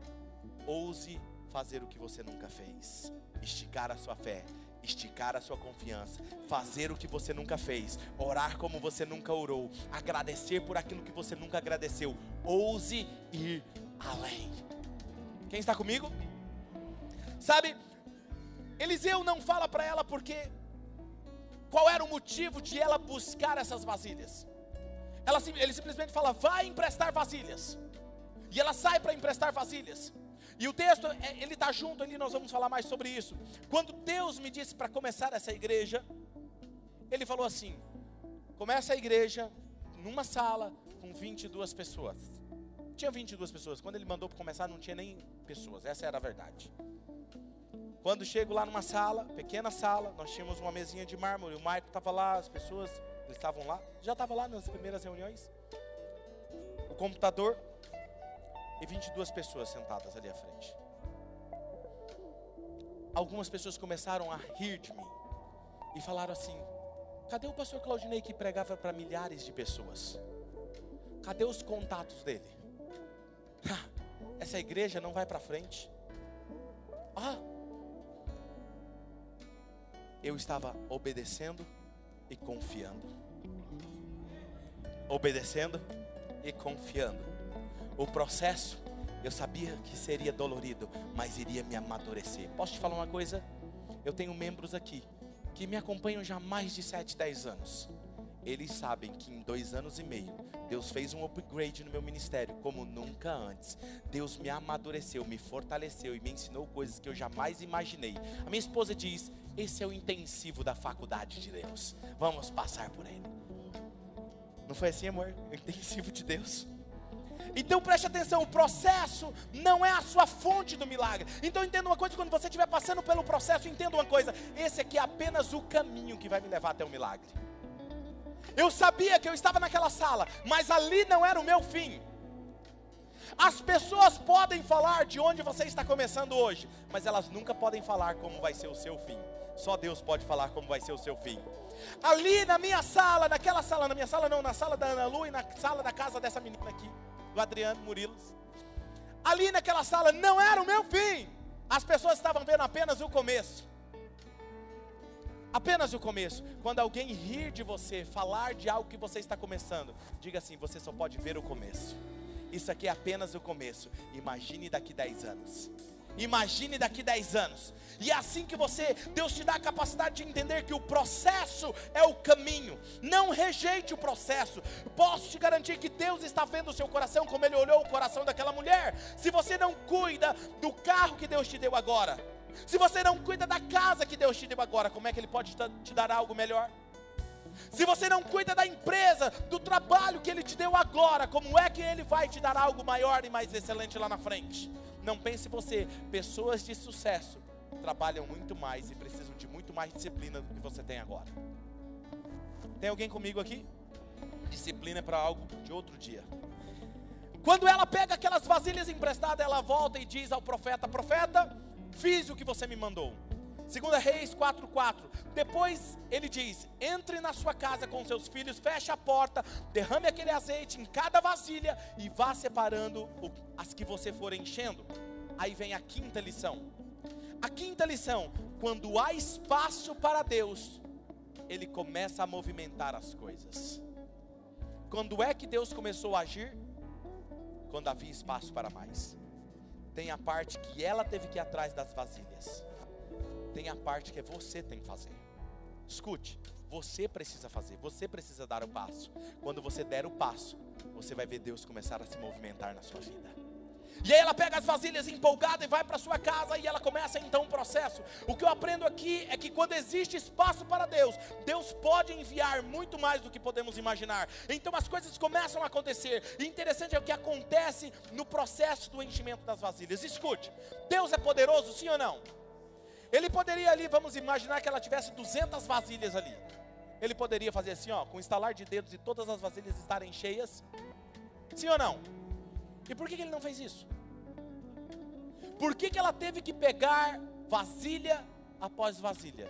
ouse fazer o que você nunca fez, esticar a sua fé, esticar a sua confiança, fazer o que você nunca fez, orar como você nunca orou, agradecer por aquilo que você nunca agradeceu. Ouse ir além. Quem está comigo? Sabe, Eliseu não fala para ela porque qual era o motivo de ela buscar essas vasilhas. Ela, ele simplesmente fala: vai emprestar vasilhas. E ela sai para emprestar vasilhas. E o texto, é, ele está junto ali, nós vamos falar mais sobre isso. Quando Deus me disse para começar essa igreja, Ele falou assim: começa a igreja numa sala com 22 pessoas. Tinha 22 pessoas. Quando Ele mandou para começar, não tinha nem pessoas, essa era a verdade. Quando chego lá numa sala, pequena sala, nós tínhamos uma mesinha de mármore, o Maico estava lá, as pessoas, estavam lá, já estava lá nas primeiras reuniões. O computador, e 22 pessoas sentadas ali à frente. Algumas pessoas começaram a rir de mim e falaram assim: cadê o pastor Claudinei que pregava para milhares de pessoas? Cadê os contatos dele? Essa igreja não vai para frente. Ah, eu estava obedecendo e confiando. Obedecendo e confiando. O processo, eu sabia que seria dolorido, mas iria me amadurecer. Posso te falar uma coisa? Eu tenho membros aqui que me acompanham já há mais de 7, 10 anos. Eles sabem que em dois anos e meio, Deus fez um upgrade no meu ministério como nunca antes. Deus me amadureceu, me fortaleceu e me ensinou coisas que eu jamais imaginei. A minha esposa diz: esse é o intensivo da faculdade de Deus. Vamos passar por ele. Não foi assim, amor? O intensivo de Deus. Então preste atenção, o processo não é a sua fonte do milagre. Então entenda uma coisa, quando você estiver passando pelo processo, entenda uma coisa: esse aqui é apenas o caminho que vai me levar até o milagre. Eu sabia que eu estava naquela sala, mas ali não era o meu fim. As pessoas podem falar de onde você está começando hoje, mas elas nunca podem falar como vai ser o seu fim. Só Deus pode falar como vai ser o seu fim. Ali na minha sala, naquela sala, na minha sala não, na sala da Ana Lu e na sala da casa dessa menina aqui Adriano Murilos. Ali naquela sala não era o meu fim. As pessoas estavam vendo apenas o começo. Apenas o começo. Quando alguém rir de você, falar de algo que você está começando, diga assim: você só pode ver o começo. Isso aqui é apenas o começo. Imagine daqui 10 anos. Imagine daqui 10 anos. E é assim que você, Deus te dá a capacidade de entender que o processo é o caminho. Não rejeite o processo. Posso te garantir que Deus está vendo o seu coração como ele olhou o coração daquela mulher. Se você não cuida do carro que Deus te deu agora, se você não cuida da casa que Deus te deu agora, como é que ele pode te dar algo melhor? Se você não cuida da empresa, do trabalho que ele te deu agora, como é que ele vai te dar algo maior e mais excelente lá na frente? Não pense você, pessoas de sucesso trabalham muito mais e precisam de muito mais disciplina do que você tem agora. Tem alguém comigo aqui? Disciplina é para algo de outro dia. Quando ela pega aquelas vasilhas emprestadas, ela volta e diz ao profeta: Profeta, fiz o que você me mandou. Segunda Reis 4:4. Depois ele diz: "Entre na sua casa com seus filhos, feche a porta, derrame aquele azeite em cada vasilha e vá separando as que você for enchendo." Aí vem a quinta lição. A quinta lição: quando há espaço para Deus, ele começa a movimentar as coisas. Quando é que Deus começou a agir? Quando havia espaço para mais. Tem a parte que ela teve que ir atrás das vasilhas tem a parte que é você tem que fazer. Escute, você precisa fazer, você precisa dar o passo. Quando você der o passo, você vai ver Deus começar a se movimentar na sua vida. E aí ela pega as vasilhas empolgada e vai para sua casa e ela começa então um processo. O que eu aprendo aqui é que quando existe espaço para Deus, Deus pode enviar muito mais do que podemos imaginar. Então as coisas começam a acontecer. E interessante é o que acontece no processo do enchimento das vasilhas. Escute, Deus é poderoso, sim ou não? Ele poderia ali, vamos imaginar que ela tivesse 200 vasilhas ali. Ele poderia fazer assim, ó, com estalar de dedos e todas as vasilhas estarem cheias? Sim ou não? E por que ele não fez isso? Por que, que ela teve que pegar vasilha após vasilha?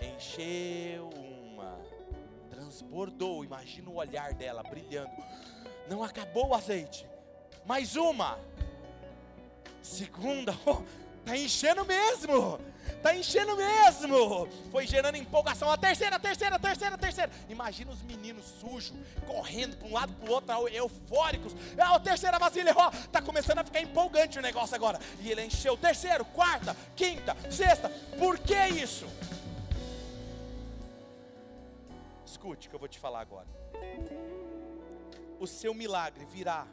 Encheu uma, transbordou. Imagina o olhar dela brilhando. Não acabou o azeite. Mais uma. Segunda. Oh, tá enchendo mesmo. Tá enchendo mesmo. Foi gerando empolgação. A terceira, a terceira, a terceira, a terceira. Imagina os meninos sujos, correndo para um lado para o outro, eufóricos. Ah, a terceira vasilha, ó, tá começando a ficar empolgante o negócio agora. E ele encheu terceiro, quarta, quinta, sexta. Por que isso? Escute o que eu vou te falar agora. O seu milagre virá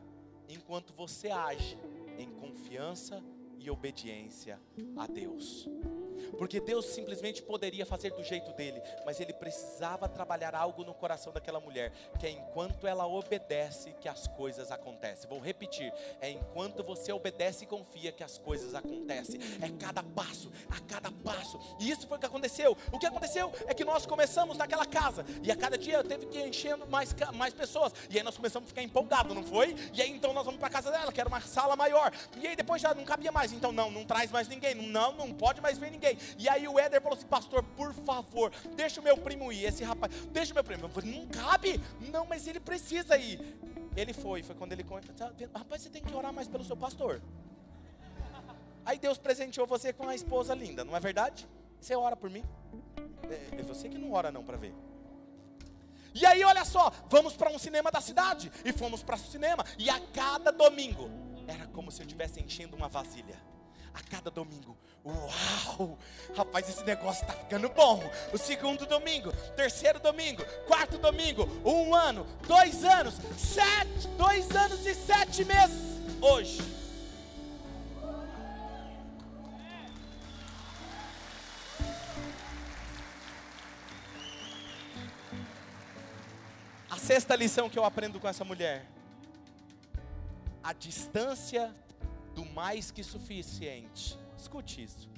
enquanto você age em confiança e obediência a Deus. Porque Deus simplesmente poderia fazer do jeito dele, mas ele precisava trabalhar algo no coração daquela mulher, que é enquanto ela obedece que as coisas acontecem. Vou repetir, é enquanto você obedece e confia que as coisas acontecem. É cada passo, a cada passo. E isso foi o que aconteceu. O que aconteceu é que nós começamos naquela casa e a cada dia teve que ir enchendo mais mais pessoas. E aí nós começamos a ficar empolgados, não foi? E aí então nós vamos para a casa dela, que era uma sala maior. E aí depois já não cabia mais. Então não, não traz mais ninguém. Não, não pode mais ver ninguém. E aí o Éder falou assim: Pastor, por favor, deixa o meu primo ir. Esse rapaz, deixa o meu primo. Eu falei: Não cabe. Não, mas ele precisa ir. Ele foi. Foi quando ele. Tá rapaz, você tem que orar mais pelo seu pastor. Aí Deus presenteou você com uma esposa linda, não é verdade? Você ora por mim? É, é você que não ora não para ver. E aí, olha só, vamos para um cinema da cidade. E fomos para o cinema. E a cada domingo, era como se eu estivesse enchendo uma vasilha a cada domingo. Uau! Rapaz, esse negócio está ficando bom. O segundo domingo, terceiro domingo, quarto domingo, um ano, dois anos, sete, dois anos e sete meses. Hoje. A sexta lição que eu aprendo com essa mulher: a distância do mais que suficiente. Escute isso.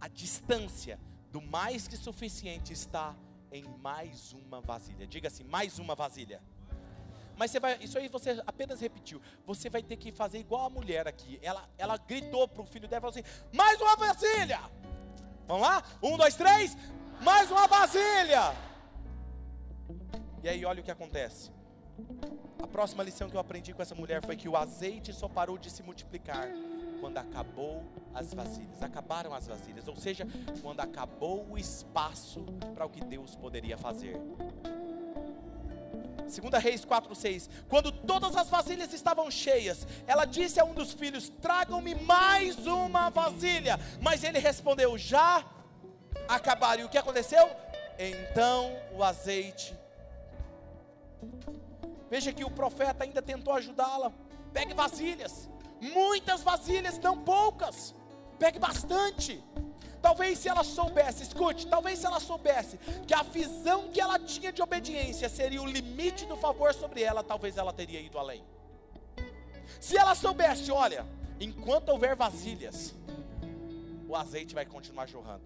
A distância do mais que suficiente está em mais uma vasilha. Diga assim, mais uma vasilha. Mas você vai, isso aí você apenas repetiu. Você vai ter que fazer igual a mulher aqui. Ela, ela gritou para o filho dela, assim: mais uma vasilha. Vamos lá? Um, dois, três. Mais uma vasilha. E aí olha o que acontece. A próxima lição que eu aprendi com essa mulher foi que o azeite só parou de se multiplicar quando acabou as vasilhas. Acabaram as vasilhas, ou seja, quando acabou o espaço para o que Deus poderia fazer. Segunda Reis 4:6. Quando todas as vasilhas estavam cheias, ela disse a um dos filhos: "Tragam-me mais uma vasilha". Mas ele respondeu: "Já acabaram". E o que aconteceu? Então o azeite Veja que o profeta ainda tentou ajudá-la. Pegue vasilhas, muitas vasilhas, não poucas. Pegue bastante. Talvez se ela soubesse, escute, talvez se ela soubesse que a visão que ela tinha de obediência seria o limite do favor sobre ela, talvez ela teria ido além. Se ela soubesse, olha, enquanto houver vasilhas, o azeite vai continuar jorrando.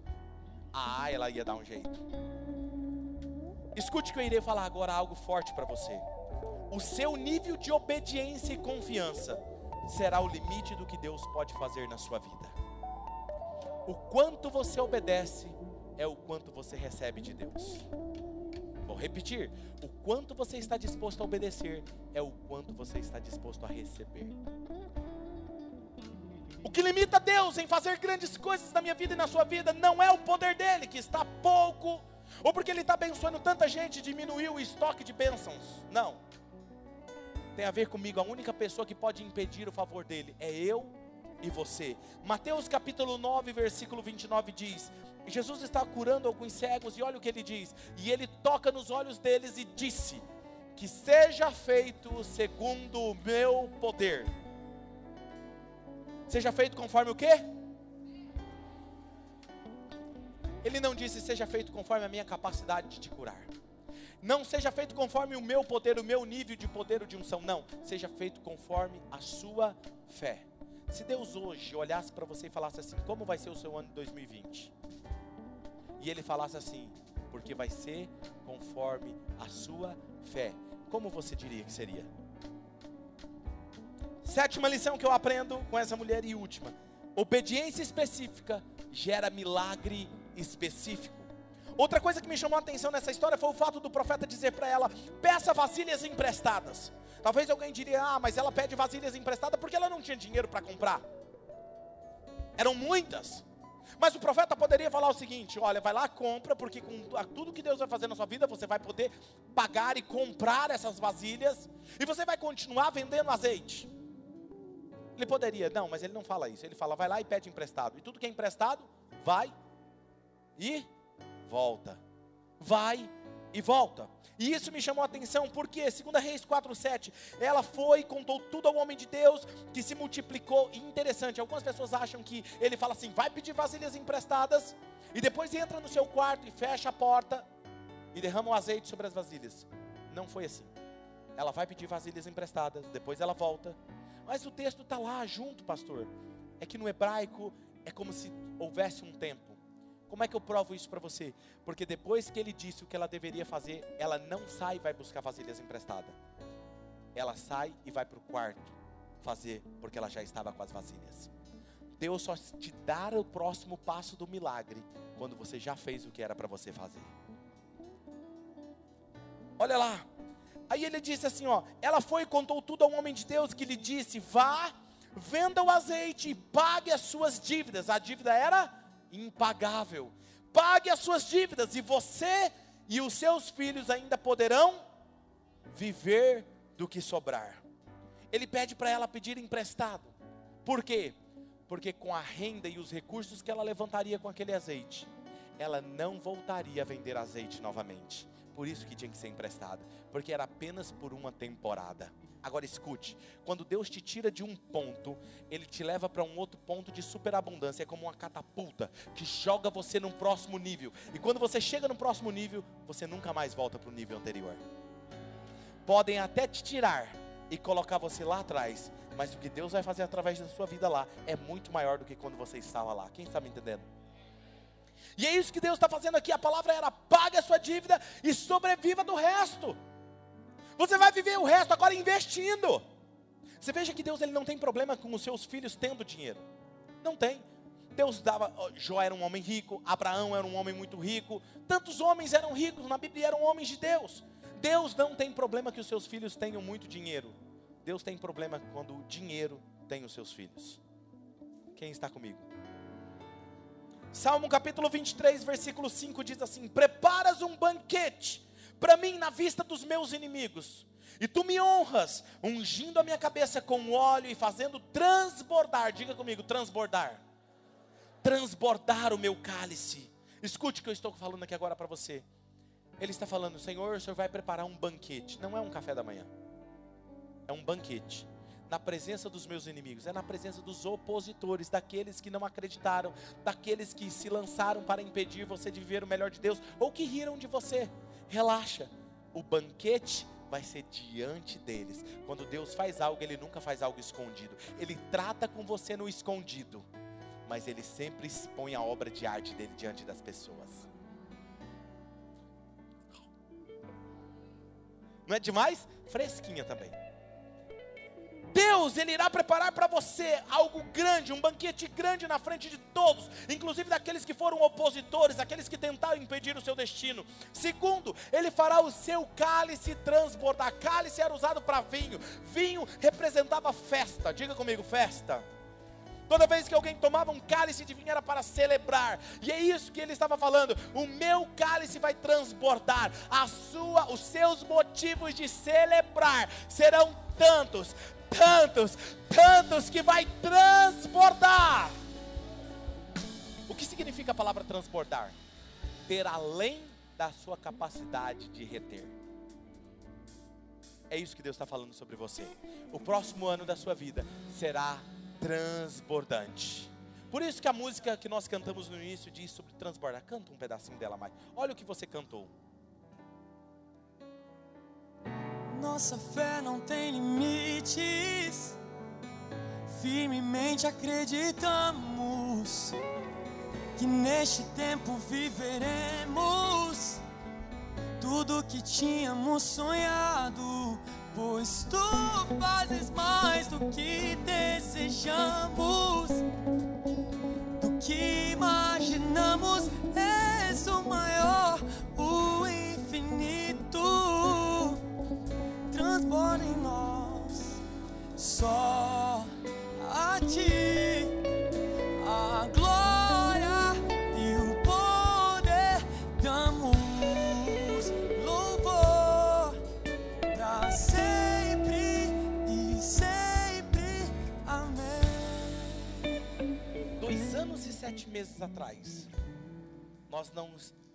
Ah, ela ia dar um jeito. Escute que eu irei falar agora algo forte para você o seu nível de obediência e confiança será o limite do que Deus pode fazer na sua vida. O quanto você obedece é o quanto você recebe de Deus. Vou repetir: o quanto você está disposto a obedecer é o quanto você está disposto a receber. O que limita Deus em fazer grandes coisas na minha vida e na sua vida não é o poder dele, que está pouco, ou porque ele está abençoando tanta gente, diminuiu o estoque de bênçãos. Não tem a ver comigo. A única pessoa que pode impedir o favor dele é eu e você. Mateus capítulo 9, versículo 29 diz: Jesus está curando alguns cegos e olha o que ele diz. E ele toca nos olhos deles e disse: Que seja feito segundo o meu poder. Seja feito conforme o quê? Ele não disse seja feito conforme a minha capacidade de te curar. Não seja feito conforme o meu poder, o meu nível de poder ou de unção. Não, seja feito conforme a sua fé. Se Deus hoje olhasse para você e falasse assim: Como vai ser o seu ano de 2020? E ele falasse assim: Porque vai ser conforme a sua fé. Como você diria que seria? Sétima lição que eu aprendo com essa mulher e última: obediência específica gera milagre específico. Outra coisa que me chamou a atenção nessa história foi o fato do profeta dizer para ela: peça vasilhas emprestadas. Talvez alguém diria: ah, mas ela pede vasilhas emprestadas porque ela não tinha dinheiro para comprar. Eram muitas. Mas o profeta poderia falar o seguinte: olha, vai lá, compra, porque com tudo que Deus vai fazer na sua vida, você vai poder pagar e comprar essas vasilhas, e você vai continuar vendendo azeite. Ele poderia, não, mas ele não fala isso. Ele fala, vai lá e pede emprestado. E tudo que é emprestado, vai e volta. Vai e volta. E isso me chamou a atenção, porque, segundo Reis 4,7, ela foi e contou tudo ao homem de Deus, que se multiplicou. E interessante, algumas pessoas acham que ele fala assim: vai pedir vasilhas emprestadas, e depois entra no seu quarto e fecha a porta e derrama o azeite sobre as vasilhas. Não foi assim. Ela vai pedir vasilhas emprestadas, depois ela volta. Mas o texto está lá junto, pastor. É que no hebraico é como se houvesse um tempo. Como é que eu provo isso para você? Porque depois que ele disse o que ela deveria fazer, ela não sai e vai buscar vasilhas emprestadas. Ela sai e vai para o quarto fazer, porque ela já estava com as vasilhas. Deus só te dá o próximo passo do milagre quando você já fez o que era para você fazer. Olha lá. Aí ele disse assim, ó, ela foi e contou tudo ao homem de Deus que lhe disse: "Vá, venda o azeite e pague as suas dívidas". A dívida era impagável. Pague as suas dívidas e você e os seus filhos ainda poderão viver do que sobrar. Ele pede para ela pedir emprestado. Por quê? Porque com a renda e os recursos que ela levantaria com aquele azeite, ela não voltaria a vender azeite novamente. Por isso que tinha que ser emprestado, porque era apenas por uma temporada. Agora escute, quando Deus te tira de um ponto, Ele te leva para um outro ponto de superabundância. É como uma catapulta que joga você num próximo nível. E quando você chega no próximo nível, você nunca mais volta para o nível anterior. Podem até te tirar e colocar você lá atrás, mas o que Deus vai fazer através da sua vida lá é muito maior do que quando você estava lá. Quem está me entendendo? E é isso que Deus está fazendo aqui. A palavra era: pague a sua dívida e sobreviva do resto. Você vai viver o resto agora investindo. Você veja que Deus ele não tem problema com os seus filhos tendo dinheiro. Não tem. Deus dava, Jó era um homem rico, Abraão era um homem muito rico, tantos homens eram ricos, na Bíblia eram homens de Deus. Deus não tem problema que os seus filhos tenham muito dinheiro. Deus tem problema quando o dinheiro tem os seus filhos. Quem está comigo? Salmo capítulo 23, versículo 5 diz assim: Preparas um banquete para mim na vista dos meus inimigos. E tu me honras, ungindo a minha cabeça com óleo e fazendo transbordar, diga comigo, transbordar. Transbordar o meu cálice. Escute o que eu estou falando aqui agora para você. Ele está falando, Senhor, o Senhor vai preparar um banquete. Não é um café da manhã. É um banquete. Na presença dos meus inimigos, é na presença dos opositores, daqueles que não acreditaram, daqueles que se lançaram para impedir você de viver o melhor de Deus, ou que riram de você relaxa, o banquete vai ser diante deles. Quando Deus faz algo, Ele nunca faz algo escondido. Ele trata com você no escondido, mas Ele sempre expõe a obra de arte dele diante das pessoas. Não é demais? Fresquinha também. Deus, Ele irá preparar para você algo grande, um banquete grande na frente de todos, inclusive daqueles que foram opositores, aqueles que tentaram impedir o seu destino. Segundo, Ele fará o seu cálice transbordar. Cálice era usado para vinho, vinho representava festa. Diga comigo, festa. Toda vez que alguém tomava um cálice de vinho era para celebrar. E é isso que ele estava falando. O meu cálice vai transbordar. A sua, os seus motivos de celebrar serão tantos, tantos, tantos que vai transbordar. O que significa a palavra transbordar? Ter além da sua capacidade de reter. É isso que Deus está falando sobre você. O próximo ano da sua vida será transbordante. Por isso que a música que nós cantamos no início diz sobre transbordar. Canta um pedacinho dela mais. Olha o que você cantou. Nossa fé não tem limites. Firmemente acreditamos que neste tempo viveremos tudo que tínhamos sonhado. Pois tu fazes mais do que desejamos, do que imaginamos. Transborda em nós. Só a ti a glória e o poder damos louvor para sempre e sempre. Amém. Dois anos e sete meses atrás, nós não,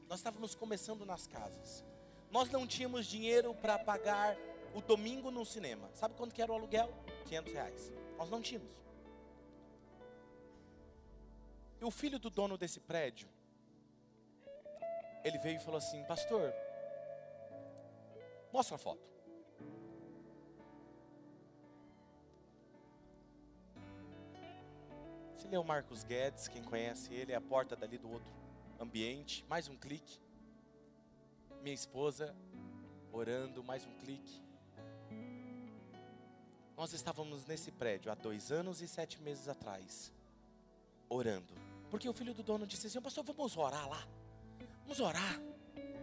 nós estávamos começando nas casas. Nós não tínhamos dinheiro para pagar o domingo no cinema. Sabe quanto que era o aluguel? 500 reais. Nós não tínhamos. E o filho do dono desse prédio, ele veio e falou assim: Pastor, mostra a foto. Esse ele é o Marcos Guedes, quem conhece ele, é a porta dali do outro ambiente. Mais um clique. Minha esposa orando, mais um clique. Nós estávamos nesse prédio há dois anos e sete meses atrás, orando. Porque o filho do dono disse assim: Pastor, vamos orar lá. Vamos orar.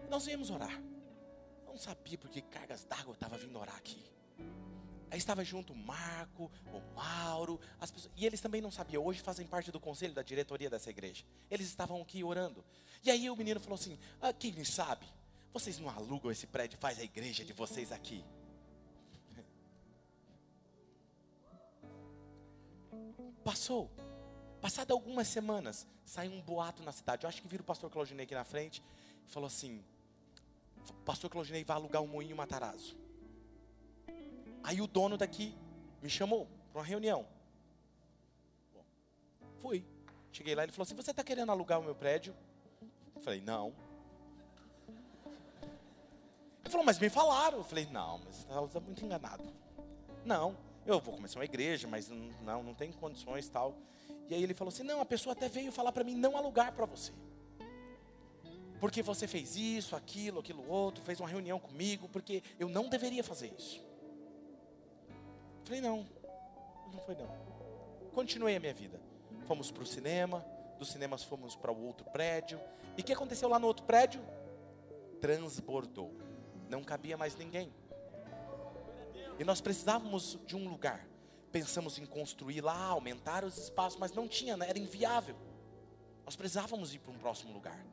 Nós íamos orar. Eu não sabia porque cargas d'água estavam vindo orar aqui. Aí estava junto o Marco, o Mauro, as pessoas, e eles também não sabiam. Hoje fazem parte do conselho da diretoria dessa igreja. Eles estavam aqui orando. E aí o menino falou assim: ah, Quem me sabe? Vocês não alugam esse prédio, faz a igreja de vocês aqui. Passou. Passado algumas semanas, saiu um boato na cidade. Eu acho que vira o pastor Claudinei aqui na frente falou assim: Pastor Claudinei vai alugar um moinho Matarazzo. Aí o dono daqui me chamou para uma reunião. Bom, fui. Cheguei lá ele falou assim: Você está querendo alugar o meu prédio? Eu falei: Não. Ele falou: Mas me falaram. Eu falei: Não, mas você está muito enganado. Não, eu vou começar uma igreja, mas não, não tem condições tal. E aí ele falou assim: Não, a pessoa até veio falar para mim não alugar para você. Porque você fez isso, aquilo, aquilo outro, fez uma reunião comigo, porque eu não deveria fazer isso. Falei, não, não foi não. Continuei a minha vida. Fomos para o cinema, dos cinemas fomos para o outro prédio. E o que aconteceu lá no outro prédio? Transbordou. Não cabia mais ninguém. E nós precisávamos de um lugar. Pensamos em construir lá, aumentar os espaços, mas não tinha, né? era inviável. Nós precisávamos ir para um próximo lugar.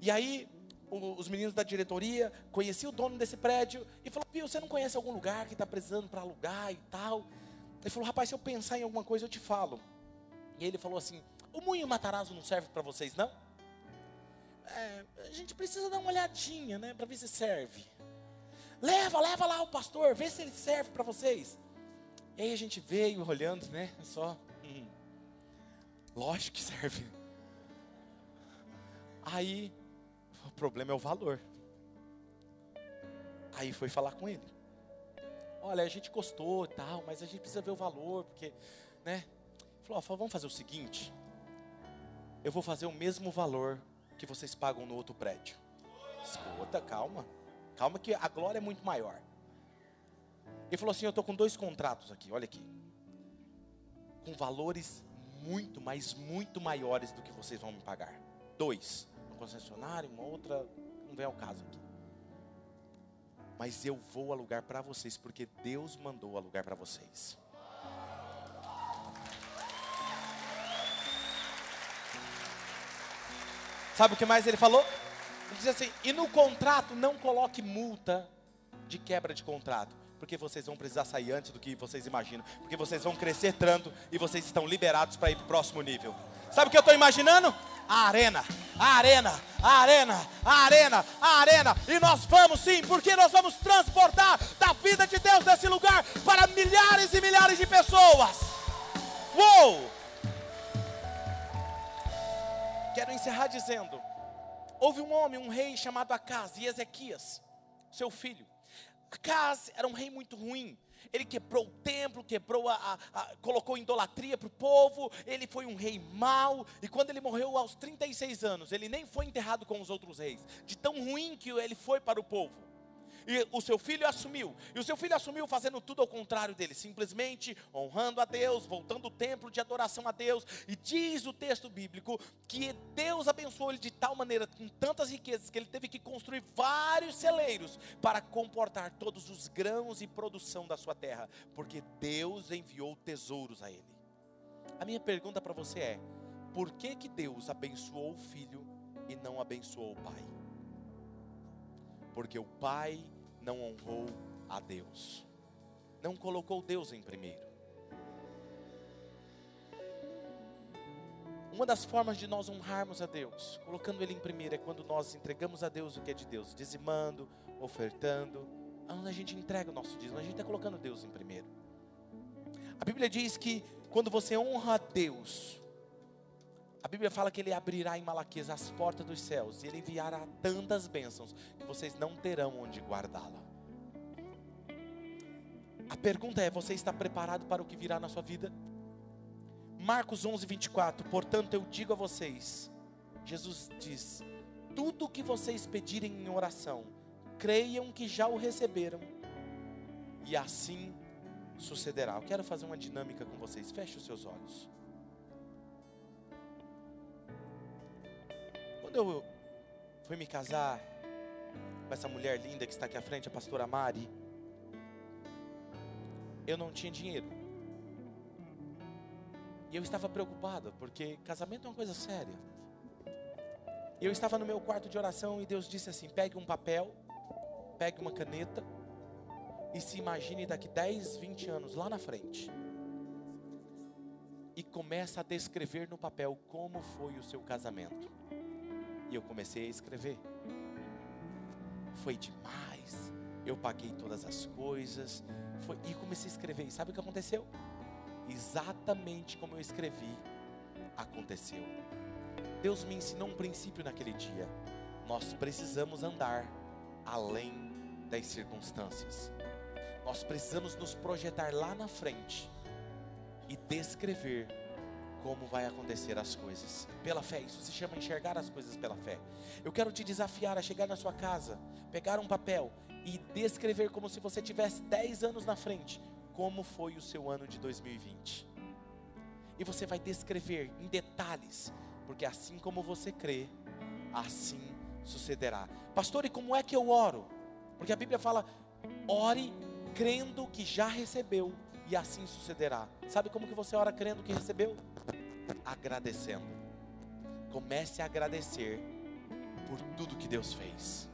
E aí, o, os meninos da diretoria conheciam o dono desse prédio e falou: Pio, você não conhece algum lugar que está precisando para alugar e tal? Ele falou: Rapaz, se eu pensar em alguma coisa, eu te falo. E ele falou assim: O Moinho Matarazzo não serve para vocês, não? É, a gente precisa dar uma olhadinha, né, para ver se serve. Leva, leva lá o pastor, vê se ele serve para vocês. E aí a gente veio olhando, né? Só. Hum, lógico que serve. Aí, o problema é o valor. Aí foi falar com ele. Olha, a gente gostou e tal, mas a gente precisa ver o valor, porque, né? Falou, ó, vamos fazer o seguinte. Eu vou fazer o mesmo valor que vocês pagam no outro prédio. Escuta, calma. Calma que a glória é muito maior. Ele falou assim: Eu estou com dois contratos aqui, olha aqui. Com valores muito, mas muito maiores do que vocês vão me pagar. Dois. Uma concessionária, uma outra, não vem ao caso aqui. Mas eu vou alugar para vocês, porque Deus mandou alugar para vocês. Sabe o que mais ele falou? Disse assim: e no contrato não coloque multa de quebra de contrato, porque vocês vão precisar sair antes do que vocês imaginam, porque vocês vão crescer tanto e vocês estão liberados para ir para o próximo nível. Sabe o que eu estou imaginando? A arena, a arena, a arena, a arena, a arena. E nós vamos sim, porque nós vamos transportar da vida de Deus nesse lugar para milhares e milhares de pessoas. Uou! Quero encerrar dizendo: houve um homem, um rei chamado Acas e Ezequias, seu filho. Acas era um rei muito ruim. Ele quebrou o templo, quebrou a, a, a colocou idolatria para o povo. Ele foi um rei mau. E quando ele morreu aos 36 anos, ele nem foi enterrado com os outros reis. De tão ruim que ele foi para o povo. E o seu filho assumiu. E o seu filho assumiu fazendo tudo ao contrário dele, simplesmente honrando a Deus, voltando o templo de adoração a Deus. E diz o texto bíblico que Deus abençoou ele de tal maneira, com tantas riquezas, que ele teve que construir vários celeiros para comportar todos os grãos e produção da sua terra, porque Deus enviou tesouros a ele. A minha pergunta para você é: por que que Deus abençoou o filho e não abençoou o pai? Porque o pai não honrou a Deus, não colocou Deus em primeiro. Uma das formas de nós honrarmos a Deus, colocando Ele em primeiro, é quando nós entregamos a Deus o que é de Deus, dizimando, ofertando. Onde a gente entrega o nosso dízimo, a gente está colocando Deus em primeiro. A Bíblia diz que quando você honra a Deus, a Bíblia fala que Ele abrirá em Malaquias as portas dos céus e Ele enviará tantas bênçãos que vocês não terão onde guardá-la. A pergunta é: você está preparado para o que virá na sua vida? Marcos 11, 24. Portanto, eu digo a vocês: Jesus diz: tudo o que vocês pedirem em oração, creiam que já o receberam, e assim sucederá. Eu quero fazer uma dinâmica com vocês. Feche os seus olhos. Quando eu fui me casar com essa mulher linda que está aqui à frente, a pastora Mari, eu não tinha dinheiro. E eu estava preocupado, porque casamento é uma coisa séria. Eu estava no meu quarto de oração e Deus disse assim: pegue um papel, pegue uma caneta e se imagine daqui 10, 20 anos lá na frente. E começa a descrever no papel como foi o seu casamento. E eu comecei a escrever. Foi demais. Eu paguei todas as coisas. Foi, e comecei a escrever. E sabe o que aconteceu? Exatamente como eu escrevi, aconteceu. Deus me ensinou um princípio naquele dia. Nós precisamos andar além das circunstâncias. Nós precisamos nos projetar lá na frente e descrever como vai acontecer as coisas. Pela fé, isso se chama enxergar as coisas pela fé. Eu quero te desafiar a chegar na sua casa, pegar um papel e descrever como se você tivesse 10 anos na frente, como foi o seu ano de 2020. E você vai descrever em detalhes, porque assim como você crê, assim sucederá. Pastor, e como é que eu oro? Porque a Bíblia fala: ore crendo que já recebeu e assim sucederá. Sabe como que você ora crendo que recebeu? Agradecendo. Comece a agradecer por tudo que Deus fez.